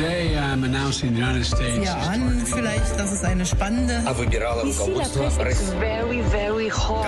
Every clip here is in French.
Today I'm announcing the United States. Ja, an vielleicht, dass es eine spannende. very, very hot.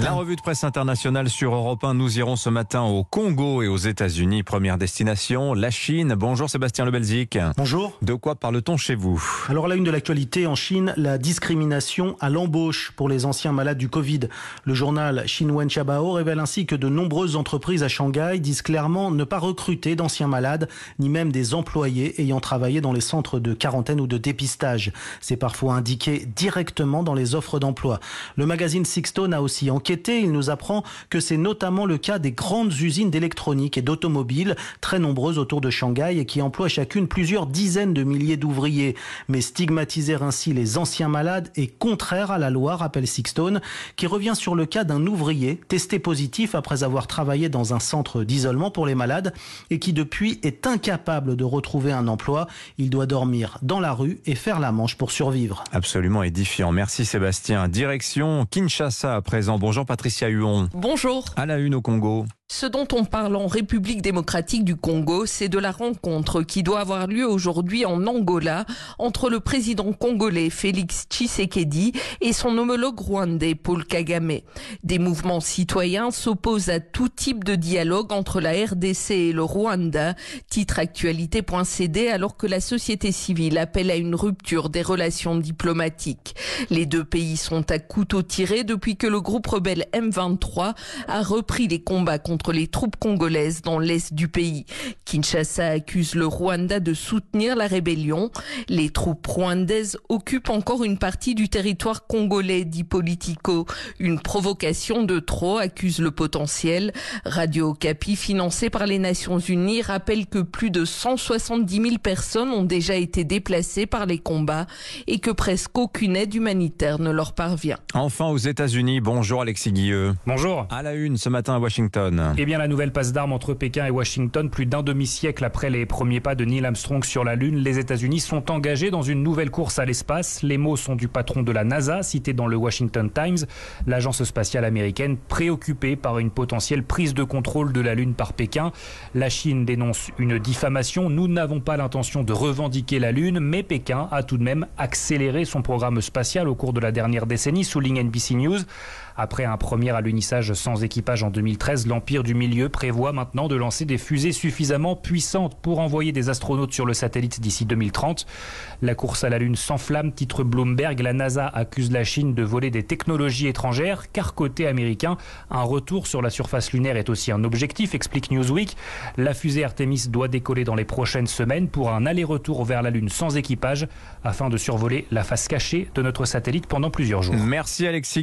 La revue de presse internationale sur Europe 1. Nous irons ce matin au Congo et aux États-Unis. Première destination, la Chine. Bonjour Sébastien Lebelzik. Bonjour. De quoi parle-t-on chez vous? Alors la une de l'actualité en Chine, la discrimination à l'embauche pour les anciens malades du Covid. Le journal Xinhua Chabao révèle ainsi que de nombreuses entreprises à Shanghai disent clairement ne pas recruter d'anciens malades, ni même des employés ayant travaillé dans les centres de quarantaine ou de dépistage. C'est parfois indiqué directement dans les offres d'emploi. Le magazine Sixstone a aussi enquêté. Il nous apprend que c'est notamment le cas des grandes usines d'électronique et d'automobiles, très nombreuses autour de Shanghai et qui emploient chacune plusieurs dizaines de milliers d'ouvriers. Mais stigmatiser ainsi les anciens malades est contraire à la loi, rappelle Sixstone, qui revient sur le cas d'un ouvrier testé positif après avoir travaillé dans un centre d'isolement pour les malades et qui depuis est incapable de retrouver un emploi. Il doit dormir dans la rue et faire la manche pour survivre. Absolument édifiant. Merci Sébastien. Direction Kinshasa à présent. Bonjour Patricia Huon. Bonjour. À la une au Congo. Ce dont on parle en République démocratique du Congo, c'est de la rencontre qui doit avoir lieu aujourd'hui en Angola entre le président congolais Félix Tshisekedi et son homologue rwandais Paul Kagame. Des mouvements citoyens s'opposent à tout type de dialogue entre la RDC et le Rwanda. Titre actualité.cd alors que la société civile appelle à une rupture des relations diplomatiques. Les deux pays sont à couteau tiré depuis que le groupe rebelle M23 a repris les combats contre contre les troupes congolaises dans l'est du pays. Kinshasa accuse le Rwanda de soutenir la rébellion. Les troupes rwandaises occupent encore une partie du territoire congolais, dit Politico. Une provocation de trop, accuse le potentiel. Radio Okapi, financé par les Nations Unies, rappelle que plus de 170 000 personnes ont déjà été déplacées par les combats et que presque aucune aide humanitaire ne leur parvient. Enfin aux États-Unis, bonjour Alexis Guilleux. Bonjour. À la une ce matin à Washington. Eh bien, la nouvelle passe d'armes entre Pékin et Washington, plus d'un demi-siècle après les premiers pas de Neil Armstrong sur la Lune, les États-Unis sont engagés dans une nouvelle course à l'espace. Les mots sont du patron de la NASA, cité dans le Washington Times, l'agence spatiale américaine préoccupée par une potentielle prise de contrôle de la Lune par Pékin. La Chine dénonce une diffamation. Nous n'avons pas l'intention de revendiquer la Lune, mais Pékin a tout de même accéléré son programme spatial au cours de la dernière décennie, souligne NBC News. Après un premier alunissage sans équipage en 2013, l'Empire du Milieu prévoit maintenant de lancer des fusées suffisamment puissantes pour envoyer des astronautes sur le satellite d'ici 2030. La course à la Lune s'enflamme, titre Bloomberg. La NASA accuse la Chine de voler des technologies étrangères, car côté américain, un retour sur la surface lunaire est aussi un objectif, explique Newsweek. La fusée Artemis doit décoller dans les prochaines semaines pour un aller-retour vers la Lune sans équipage, afin de survoler la face cachée de notre satellite pendant plusieurs jours. Merci Alexis.